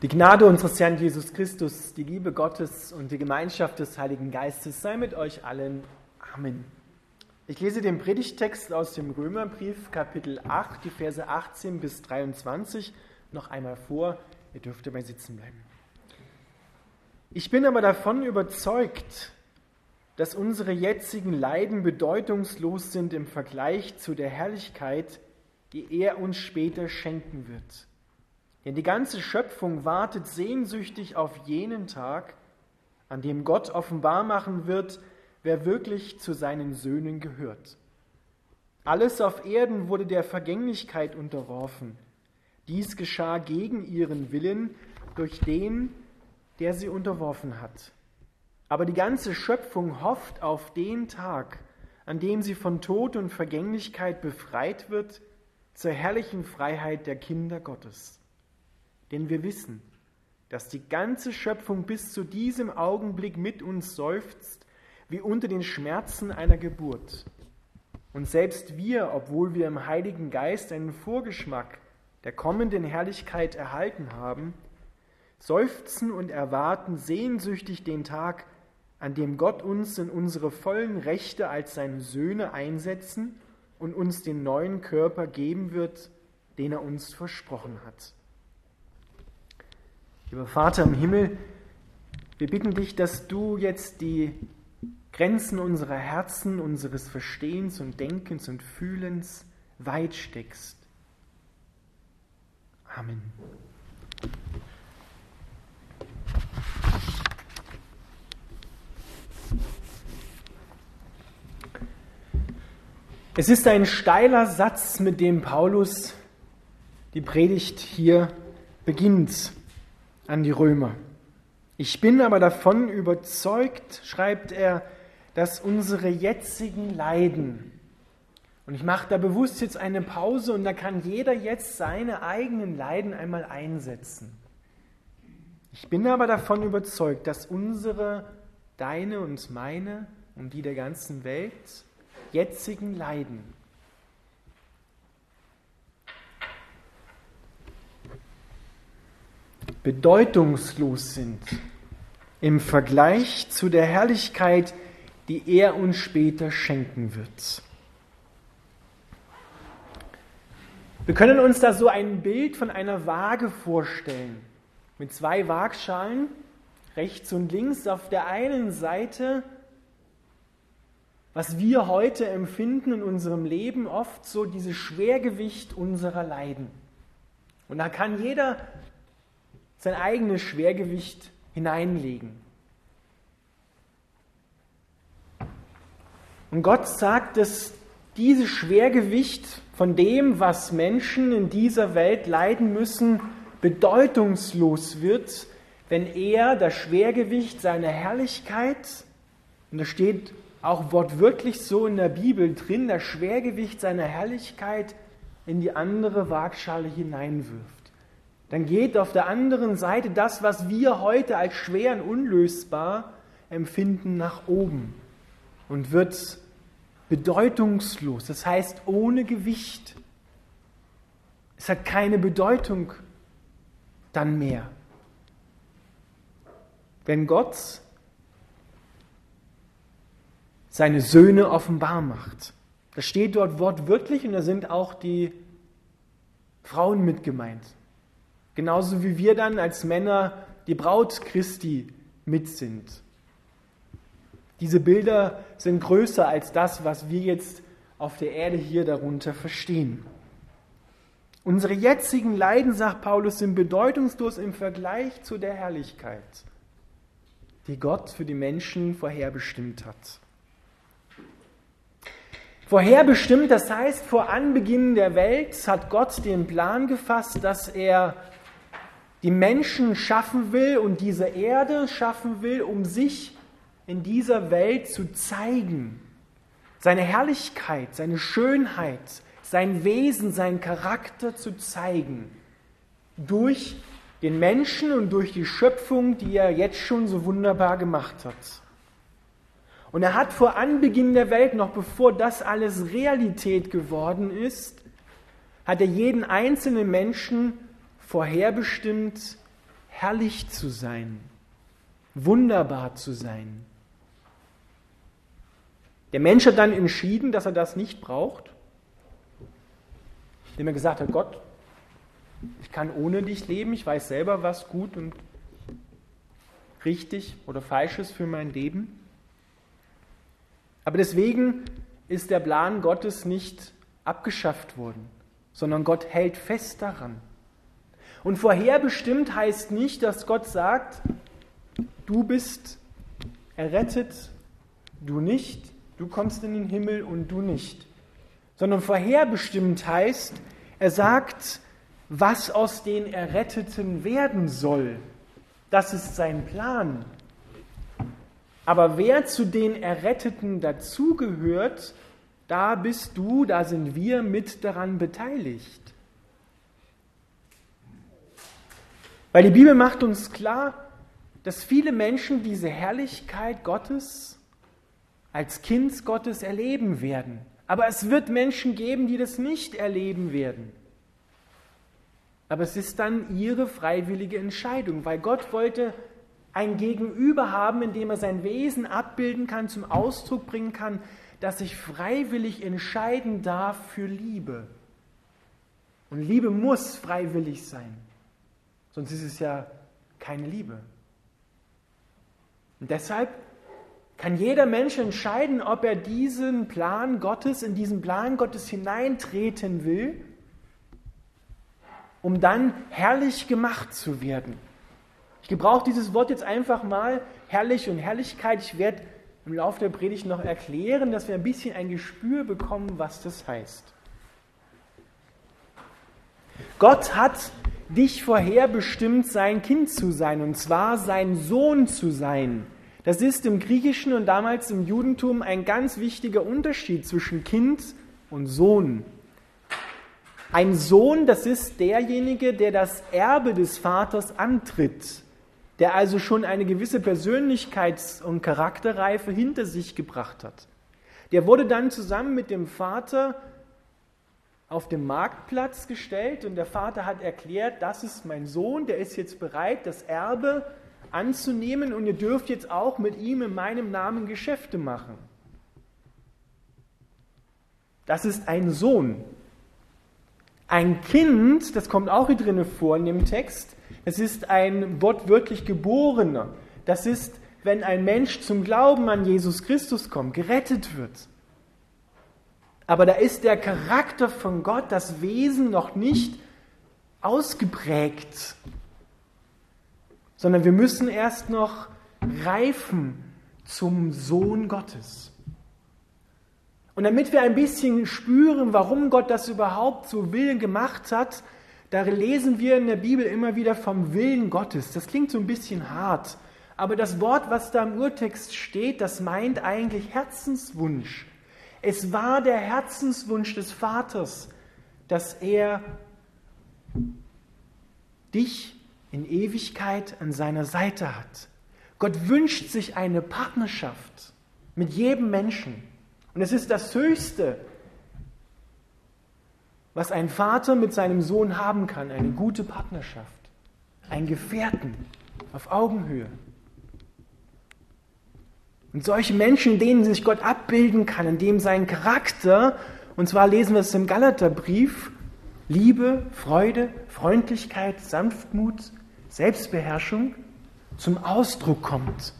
Die Gnade unseres Herrn Jesus Christus, die Liebe Gottes und die Gemeinschaft des Heiligen Geistes sei mit euch allen. Amen. Ich lese den Predigtext aus dem Römerbrief, Kapitel 8, die Verse 18 bis 23 noch einmal vor. Ihr dürft dabei sitzen bleiben. Ich bin aber davon überzeugt, dass unsere jetzigen Leiden bedeutungslos sind im Vergleich zu der Herrlichkeit, die er uns später schenken wird. Denn die ganze Schöpfung wartet sehnsüchtig auf jenen Tag, an dem Gott offenbar machen wird, wer wirklich zu seinen Söhnen gehört. Alles auf Erden wurde der Vergänglichkeit unterworfen. Dies geschah gegen ihren Willen durch den, der sie unterworfen hat. Aber die ganze Schöpfung hofft auf den Tag, an dem sie von Tod und Vergänglichkeit befreit wird zur herrlichen Freiheit der Kinder Gottes. Denn wir wissen, dass die ganze Schöpfung bis zu diesem Augenblick mit uns seufzt, wie unter den Schmerzen einer Geburt. Und selbst wir, obwohl wir im Heiligen Geist einen Vorgeschmack der kommenden Herrlichkeit erhalten haben, seufzen und erwarten sehnsüchtig den Tag, an dem Gott uns in unsere vollen Rechte als seine Söhne einsetzen und uns den neuen Körper geben wird, den er uns versprochen hat. Lieber Vater im Himmel, wir bitten dich, dass du jetzt die Grenzen unserer Herzen, unseres Verstehens und Denkens und Fühlens weit steckst. Amen. Es ist ein steiler Satz, mit dem Paulus die Predigt hier beginnt an die Römer. Ich bin aber davon überzeugt, schreibt er, dass unsere jetzigen Leiden, und ich mache da bewusst jetzt eine Pause und da kann jeder jetzt seine eigenen Leiden einmal einsetzen. Ich bin aber davon überzeugt, dass unsere, deine und meine und die der ganzen Welt jetzigen Leiden bedeutungslos sind im Vergleich zu der Herrlichkeit, die er uns später schenken wird. Wir können uns da so ein Bild von einer Waage vorstellen, mit zwei Waagschalen, rechts und links. Auf der einen Seite, was wir heute empfinden in unserem Leben, oft so dieses Schwergewicht unserer Leiden. Und da kann jeder sein eigenes Schwergewicht hineinlegen. Und Gott sagt, dass dieses Schwergewicht von dem, was Menschen in dieser Welt leiden müssen, bedeutungslos wird, wenn er das Schwergewicht seiner Herrlichkeit, und das steht auch wortwörtlich so in der Bibel drin, das Schwergewicht seiner Herrlichkeit in die andere Waagschale hineinwirft dann geht auf der anderen Seite das, was wir heute als schwer und unlösbar empfinden, nach oben und wird bedeutungslos, das heißt ohne Gewicht. Es hat keine Bedeutung dann mehr. Wenn Gott seine Söhne offenbar macht. Das steht dort wortwörtlich und da sind auch die Frauen mit gemeint. Genauso wie wir dann als Männer die Braut Christi mit sind. Diese Bilder sind größer als das, was wir jetzt auf der Erde hier darunter verstehen. Unsere jetzigen Leiden, sagt Paulus, sind bedeutungslos im Vergleich zu der Herrlichkeit, die Gott für die Menschen vorherbestimmt hat. Vorherbestimmt, das heißt, vor Anbeginn der Welt hat Gott den Plan gefasst, dass er die Menschen schaffen will und diese Erde schaffen will, um sich in dieser Welt zu zeigen. Seine Herrlichkeit, seine Schönheit, sein Wesen, sein Charakter zu zeigen. Durch den Menschen und durch die Schöpfung, die er jetzt schon so wunderbar gemacht hat. Und er hat vor Anbeginn der Welt, noch bevor das alles Realität geworden ist, hat er jeden einzelnen Menschen vorherbestimmt, herrlich zu sein, wunderbar zu sein. Der Mensch hat dann entschieden, dass er das nicht braucht, indem er gesagt hat, Gott, ich kann ohne dich leben, ich weiß selber, was gut und richtig oder falsch ist für mein Leben. Aber deswegen ist der Plan Gottes nicht abgeschafft worden, sondern Gott hält fest daran. Und vorherbestimmt heißt nicht, dass Gott sagt, du bist errettet, du nicht, du kommst in den Himmel und du nicht. Sondern vorherbestimmt heißt, er sagt, was aus den Erretteten werden soll. Das ist sein Plan. Aber wer zu den Erretteten dazugehört, da bist du, da sind wir mit daran beteiligt. Weil die Bibel macht uns klar, dass viele Menschen diese Herrlichkeit Gottes als Kind Gottes erleben werden. Aber es wird Menschen geben, die das nicht erleben werden. Aber es ist dann ihre freiwillige Entscheidung, weil Gott wollte ein Gegenüber haben, in dem er sein Wesen abbilden kann, zum Ausdruck bringen kann, dass ich freiwillig entscheiden darf für Liebe. Und Liebe muss freiwillig sein, sonst ist es ja keine Liebe. Und deshalb kann jeder Mensch entscheiden, ob er diesen Plan Gottes, in diesen Plan Gottes hineintreten will, um dann herrlich gemacht zu werden. Ich gebrauche dieses Wort jetzt einfach mal, herrlich und Herrlichkeit. Ich werde im Laufe der Predigt noch erklären, dass wir ein bisschen ein Gespür bekommen, was das heißt. Gott hat dich vorherbestimmt, sein Kind zu sein, und zwar sein Sohn zu sein. Das ist im Griechischen und damals im Judentum ein ganz wichtiger Unterschied zwischen Kind und Sohn. Ein Sohn, das ist derjenige, der das Erbe des Vaters antritt, der also schon eine gewisse Persönlichkeits- und Charakterreife hinter sich gebracht hat. Der wurde dann zusammen mit dem Vater auf dem Marktplatz gestellt und der Vater hat erklärt, das ist mein Sohn, der ist jetzt bereit, das Erbe anzunehmen und ihr dürft jetzt auch mit ihm in meinem Namen Geschäfte machen. Das ist ein Sohn. Ein Kind, das kommt auch hier drin vor in dem Text, das ist ein wortwörtlich Geborener. Das ist, wenn ein Mensch zum Glauben an Jesus Christus kommt, gerettet wird. Aber da ist der Charakter von Gott, das Wesen noch nicht ausgeprägt sondern wir müssen erst noch reifen zum Sohn Gottes. Und damit wir ein bisschen spüren, warum Gott das überhaupt so Willen gemacht hat, da lesen wir in der Bibel immer wieder vom Willen Gottes. Das klingt so ein bisschen hart, aber das Wort, was da im Urtext steht, das meint eigentlich Herzenswunsch. Es war der Herzenswunsch des Vaters, dass er dich in Ewigkeit an seiner Seite hat. Gott wünscht sich eine Partnerschaft mit jedem Menschen. Und es ist das Höchste, was ein Vater mit seinem Sohn haben kann, eine gute Partnerschaft, ein Gefährten auf Augenhöhe. Und solche Menschen, denen sich Gott abbilden kann, in dem sein Charakter, und zwar lesen wir es im Galaterbrief, Liebe, Freude, Freundlichkeit, Sanftmut, Selbstbeherrschung zum Ausdruck kommt.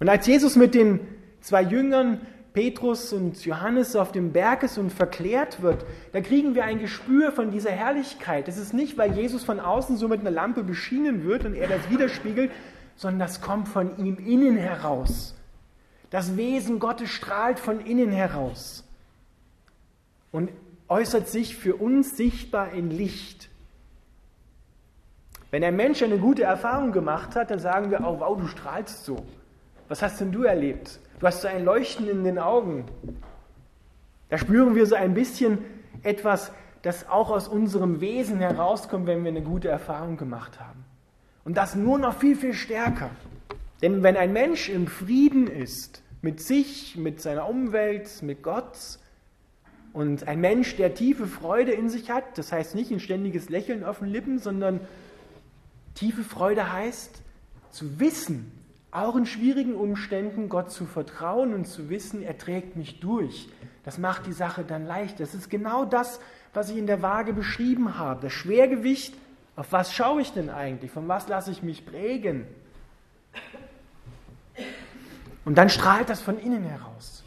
Und als Jesus mit den zwei Jüngern Petrus und Johannes auf dem Berg ist und verklärt wird, da kriegen wir ein Gespür von dieser Herrlichkeit. Es ist nicht, weil Jesus von außen so mit einer Lampe beschienen wird und er das widerspiegelt, sondern das kommt von ihm innen heraus. Das Wesen Gottes strahlt von innen heraus und äußert sich für uns sichtbar in Licht. Wenn ein Mensch eine gute Erfahrung gemacht hat, dann sagen wir, oh wow, du strahlst so. Was hast denn du erlebt? Du hast so ein Leuchten in den Augen. Da spüren wir so ein bisschen etwas, das auch aus unserem Wesen herauskommt, wenn wir eine gute Erfahrung gemacht haben. Und das nur noch viel, viel stärker. Denn wenn ein Mensch im Frieden ist, mit sich, mit seiner Umwelt, mit Gott, und ein Mensch, der tiefe Freude in sich hat, das heißt nicht ein ständiges Lächeln auf den Lippen, sondern Tiefe Freude heißt zu wissen, auch in schwierigen Umständen Gott zu vertrauen und zu wissen, er trägt mich durch. Das macht die Sache dann leicht. Das ist genau das, was ich in der Waage beschrieben habe. Das Schwergewicht, auf was schaue ich denn eigentlich? Von was lasse ich mich prägen? Und dann strahlt das von innen heraus.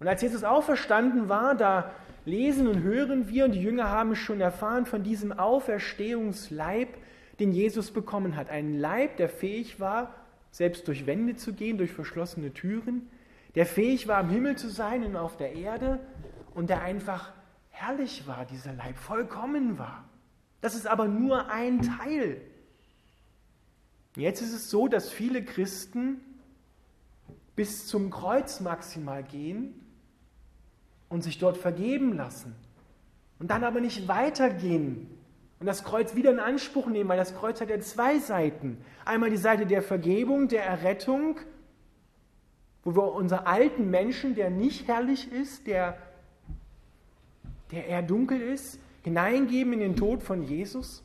Und als Jesus auferstanden war, da lesen und hören wir, und die Jünger haben es schon erfahren, von diesem Auferstehungsleib, den Jesus bekommen hat. Ein Leib, der fähig war, selbst durch Wände zu gehen, durch verschlossene Türen, der fähig war, im Himmel zu sein und auf der Erde und der einfach herrlich war, dieser Leib, vollkommen war. Das ist aber nur ein Teil. Jetzt ist es so, dass viele Christen bis zum Kreuz maximal gehen und sich dort vergeben lassen und dann aber nicht weitergehen und das Kreuz wieder in Anspruch nehmen, weil das Kreuz hat ja zwei Seiten. Einmal die Seite der Vergebung, der Errettung, wo wir unseren alten Menschen, der nicht herrlich ist, der, der eher dunkel ist, hineingeben in den Tod von Jesus.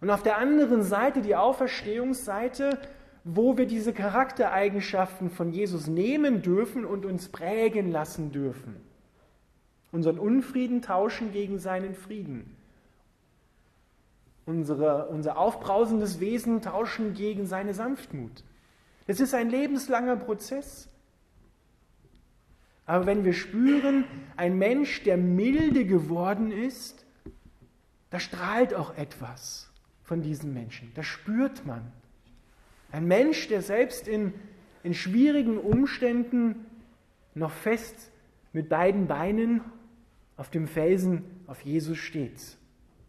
Und auf der anderen Seite die Auferstehungsseite, wo wir diese Charaktereigenschaften von Jesus nehmen dürfen und uns prägen lassen dürfen. Unseren Unfrieden tauschen gegen seinen Frieden unsere, unser aufbrausendes Wesen tauschen gegen seine Sanftmut. Es ist ein lebenslanger Prozess. Aber wenn wir spüren, ein Mensch, der milde geworden ist, da strahlt auch etwas von diesem Menschen. Das spürt man. Ein Mensch, der selbst in, in schwierigen Umständen noch fest mit beiden Beinen auf dem Felsen auf Jesus steht.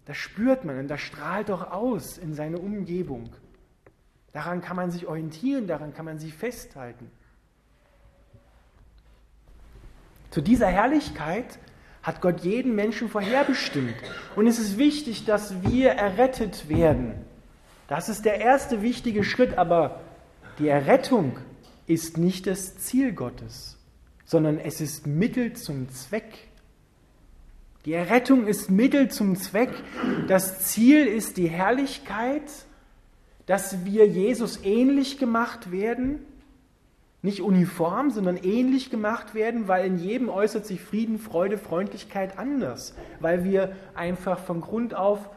Das spürt man und das strahlt doch aus in seine Umgebung. Daran kann man sich orientieren, daran kann man sich festhalten. Zu dieser Herrlichkeit hat Gott jeden Menschen vorherbestimmt. Und es ist wichtig, dass wir errettet werden. Das ist der erste wichtige Schritt, aber die Errettung ist nicht das Ziel Gottes, sondern es ist Mittel zum Zweck. Die Errettung ist Mittel zum Zweck. Das Ziel ist die Herrlichkeit, dass wir Jesus ähnlich gemacht werden. Nicht uniform, sondern ähnlich gemacht werden, weil in jedem äußert sich Frieden, Freude, Freundlichkeit anders. Weil wir einfach von Grund auf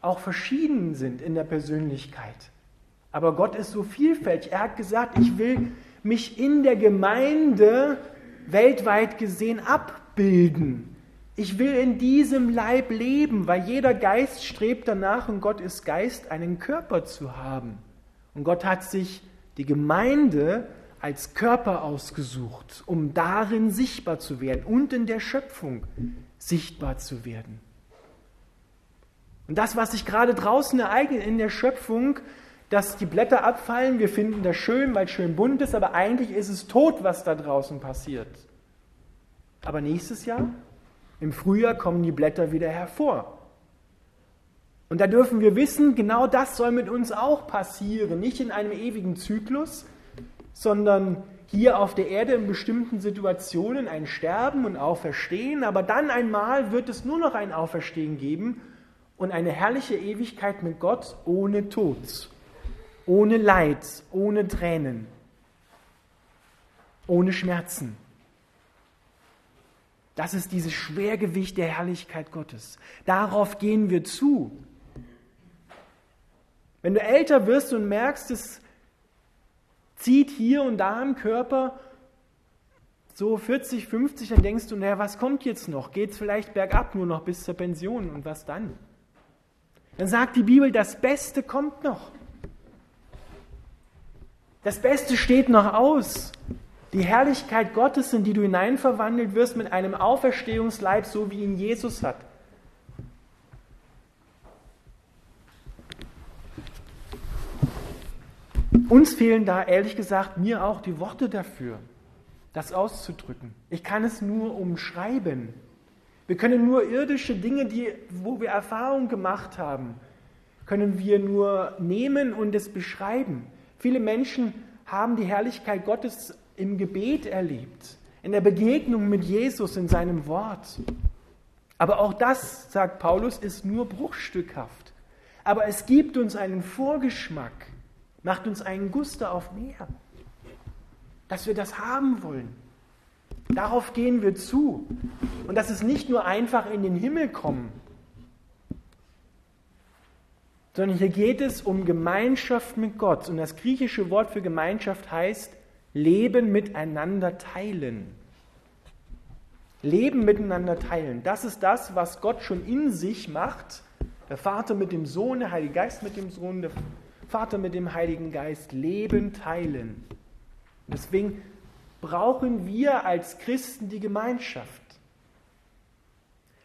auch verschieden sind in der Persönlichkeit. Aber Gott ist so vielfältig. Er hat gesagt, ich will mich in der Gemeinde weltweit gesehen abbilden. Ich will in diesem Leib leben, weil jeder Geist strebt danach und Gott ist Geist, einen Körper zu haben. Und Gott hat sich die Gemeinde als Körper ausgesucht, um darin sichtbar zu werden und in der Schöpfung sichtbar zu werden. Und das, was sich gerade draußen ereignet in der Schöpfung, dass die Blätter abfallen, wir finden das schön, weil es schön bunt ist, aber eigentlich ist es tot, was da draußen passiert. Aber nächstes Jahr im Frühjahr kommen die Blätter wieder hervor. Und da dürfen wir wissen, genau das soll mit uns auch passieren. Nicht in einem ewigen Zyklus, sondern hier auf der Erde in bestimmten Situationen ein Sterben und Auferstehen, aber dann einmal wird es nur noch ein Auferstehen geben und eine herrliche Ewigkeit mit Gott ohne Tod, ohne Leid, ohne Tränen, ohne Schmerzen. Das ist dieses Schwergewicht der Herrlichkeit Gottes. Darauf gehen wir zu. Wenn du älter wirst und merkst, es zieht hier und da im Körper so 40, 50, dann denkst du, naja, was kommt jetzt noch? Geht es vielleicht bergab nur noch bis zur Pension und was dann? Dann sagt die Bibel, das Beste kommt noch. Das Beste steht noch aus die Herrlichkeit Gottes, in die du hineinverwandelt wirst mit einem Auferstehungsleib, so wie ihn Jesus hat. Uns fehlen da ehrlich gesagt mir auch die Worte dafür, das auszudrücken. Ich kann es nur umschreiben. Wir können nur irdische Dinge, die, wo wir Erfahrung gemacht haben, können wir nur nehmen und es beschreiben. Viele Menschen haben die Herrlichkeit Gottes im Gebet erlebt, in der Begegnung mit Jesus in seinem Wort. Aber auch das, sagt Paulus, ist nur bruchstückhaft. Aber es gibt uns einen Vorgeschmack, macht uns einen Guster auf mehr, dass wir das haben wollen. Darauf gehen wir zu. Und das ist nicht nur einfach in den Himmel kommen, sondern hier geht es um Gemeinschaft mit Gott. Und das griechische Wort für Gemeinschaft heißt Leben miteinander teilen. Leben miteinander teilen. Das ist das, was Gott schon in sich macht. Der Vater mit dem Sohn, der Heilige Geist mit dem Sohn, der Vater mit dem Heiligen Geist. Leben teilen. Deswegen brauchen wir als Christen die Gemeinschaft.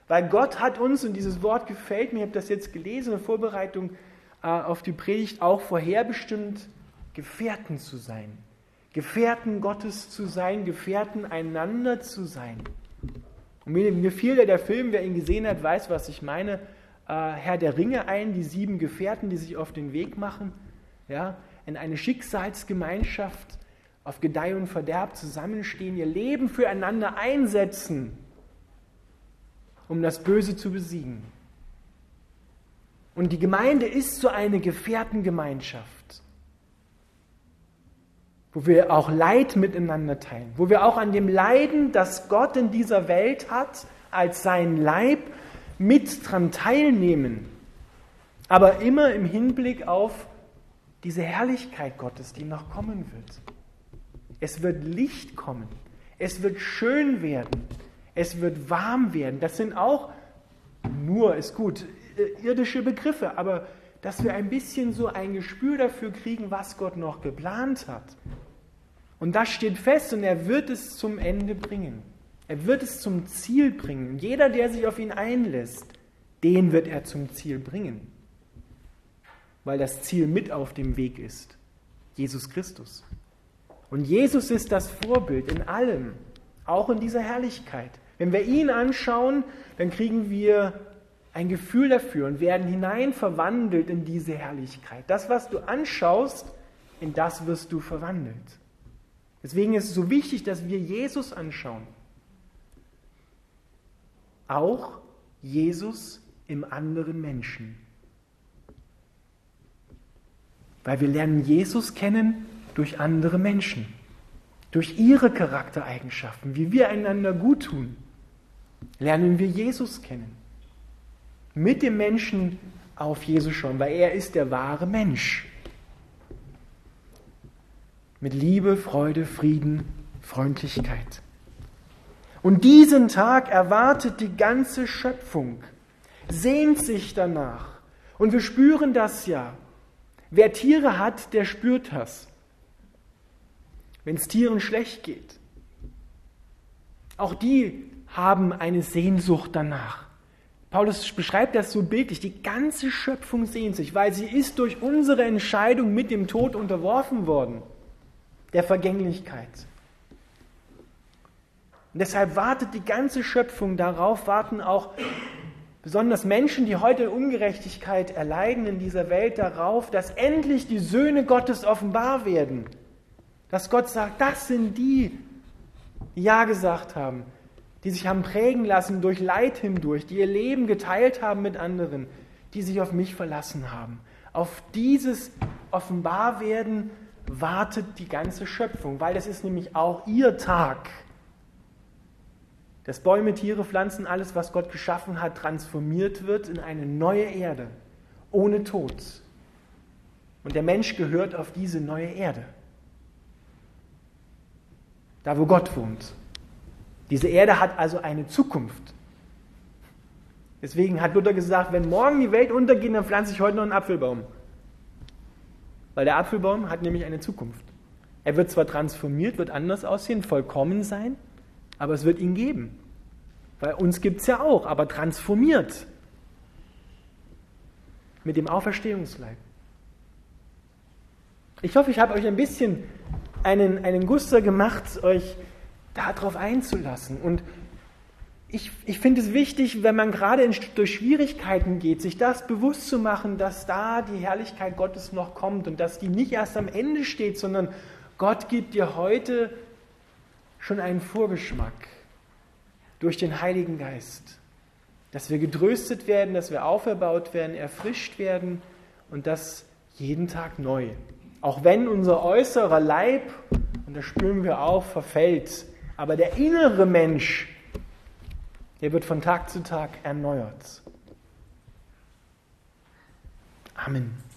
Weil Gott hat uns, und dieses Wort gefällt mir, ich habe das jetzt gelesen in Vorbereitung äh, auf die Predigt, auch vorherbestimmt, Gefährten zu sein. Gefährten Gottes zu sein, Gefährten einander zu sein. Und mir, mir fiel der Film, wer ihn gesehen hat, weiß, was ich meine, äh, Herr der Ringe ein, die sieben Gefährten, die sich auf den Weg machen, ja, in eine Schicksalsgemeinschaft auf Gedeih und Verderb zusammenstehen, ihr Leben füreinander einsetzen, um das Böse zu besiegen. Und die Gemeinde ist so eine Gefährtengemeinschaft, wo wir auch Leid miteinander teilen, wo wir auch an dem Leiden, das Gott in dieser Welt hat, als sein Leib mit dran teilnehmen, aber immer im Hinblick auf diese Herrlichkeit Gottes, die noch kommen wird. Es wird Licht kommen. Es wird schön werden. Es wird warm werden. Das sind auch nur, ist gut, äh, irdische Begriffe, aber dass wir ein bisschen so ein Gespür dafür kriegen, was Gott noch geplant hat. Und das steht fest und er wird es zum Ende bringen. Er wird es zum Ziel bringen. Jeder, der sich auf ihn einlässt, den wird er zum Ziel bringen. Weil das Ziel mit auf dem Weg ist. Jesus Christus. Und Jesus ist das Vorbild in allem, auch in dieser Herrlichkeit. Wenn wir ihn anschauen, dann kriegen wir ein Gefühl dafür und werden hinein verwandelt in diese Herrlichkeit. Das, was du anschaust, in das wirst du verwandelt. Deswegen ist es so wichtig, dass wir Jesus anschauen. Auch Jesus im anderen Menschen. Weil wir lernen Jesus kennen durch andere Menschen, durch ihre Charaktereigenschaften, wie wir einander gut tun, lernen wir Jesus kennen. Mit dem Menschen auf Jesus schon, weil er ist der wahre Mensch. Mit Liebe, Freude, Frieden, Freundlichkeit. Und diesen Tag erwartet die ganze Schöpfung, sehnt sich danach. Und wir spüren das ja. Wer Tiere hat, der spürt das wenn es Tieren schlecht geht. Auch die haben eine Sehnsucht danach. Paulus beschreibt das so bildlich. Die ganze Schöpfung sehnt sich, weil sie ist durch unsere Entscheidung mit dem Tod unterworfen worden, der Vergänglichkeit. Und deshalb wartet die ganze Schöpfung darauf, warten auch besonders Menschen, die heute Ungerechtigkeit erleiden in dieser Welt, darauf, dass endlich die Söhne Gottes offenbar werden. Dass Gott sagt, das sind die, die Ja gesagt haben, die sich haben prägen lassen durch Leid hindurch, die ihr Leben geteilt haben mit anderen, die sich auf mich verlassen haben. Auf dieses Offenbarwerden wartet die ganze Schöpfung, weil das ist nämlich auch ihr Tag. Dass Bäume, Tiere, Pflanzen, alles, was Gott geschaffen hat, transformiert wird in eine neue Erde, ohne Tod. Und der Mensch gehört auf diese neue Erde da wo Gott wohnt. Diese Erde hat also eine Zukunft. Deswegen hat Luther gesagt, wenn morgen die Welt untergeht, dann pflanze ich heute noch einen Apfelbaum. Weil der Apfelbaum hat nämlich eine Zukunft. Er wird zwar transformiert, wird anders aussehen, vollkommen sein, aber es wird ihn geben. Weil uns gibt es ja auch, aber transformiert. Mit dem Auferstehungsleib. Ich hoffe, ich habe euch ein bisschen einen, einen Guster gemacht, euch darauf einzulassen. Und ich, ich finde es wichtig, wenn man gerade in, durch Schwierigkeiten geht, sich das bewusst zu machen, dass da die Herrlichkeit Gottes noch kommt und dass die nicht erst am Ende steht, sondern Gott gibt dir heute schon einen Vorgeschmack durch den Heiligen Geist. dass wir getröstet werden, dass wir auferbaut werden, erfrischt werden und das jeden Tag neu. Auch wenn unser äußerer Leib, und das spüren wir auch, verfällt, aber der innere Mensch, der wird von Tag zu Tag erneuert. Amen.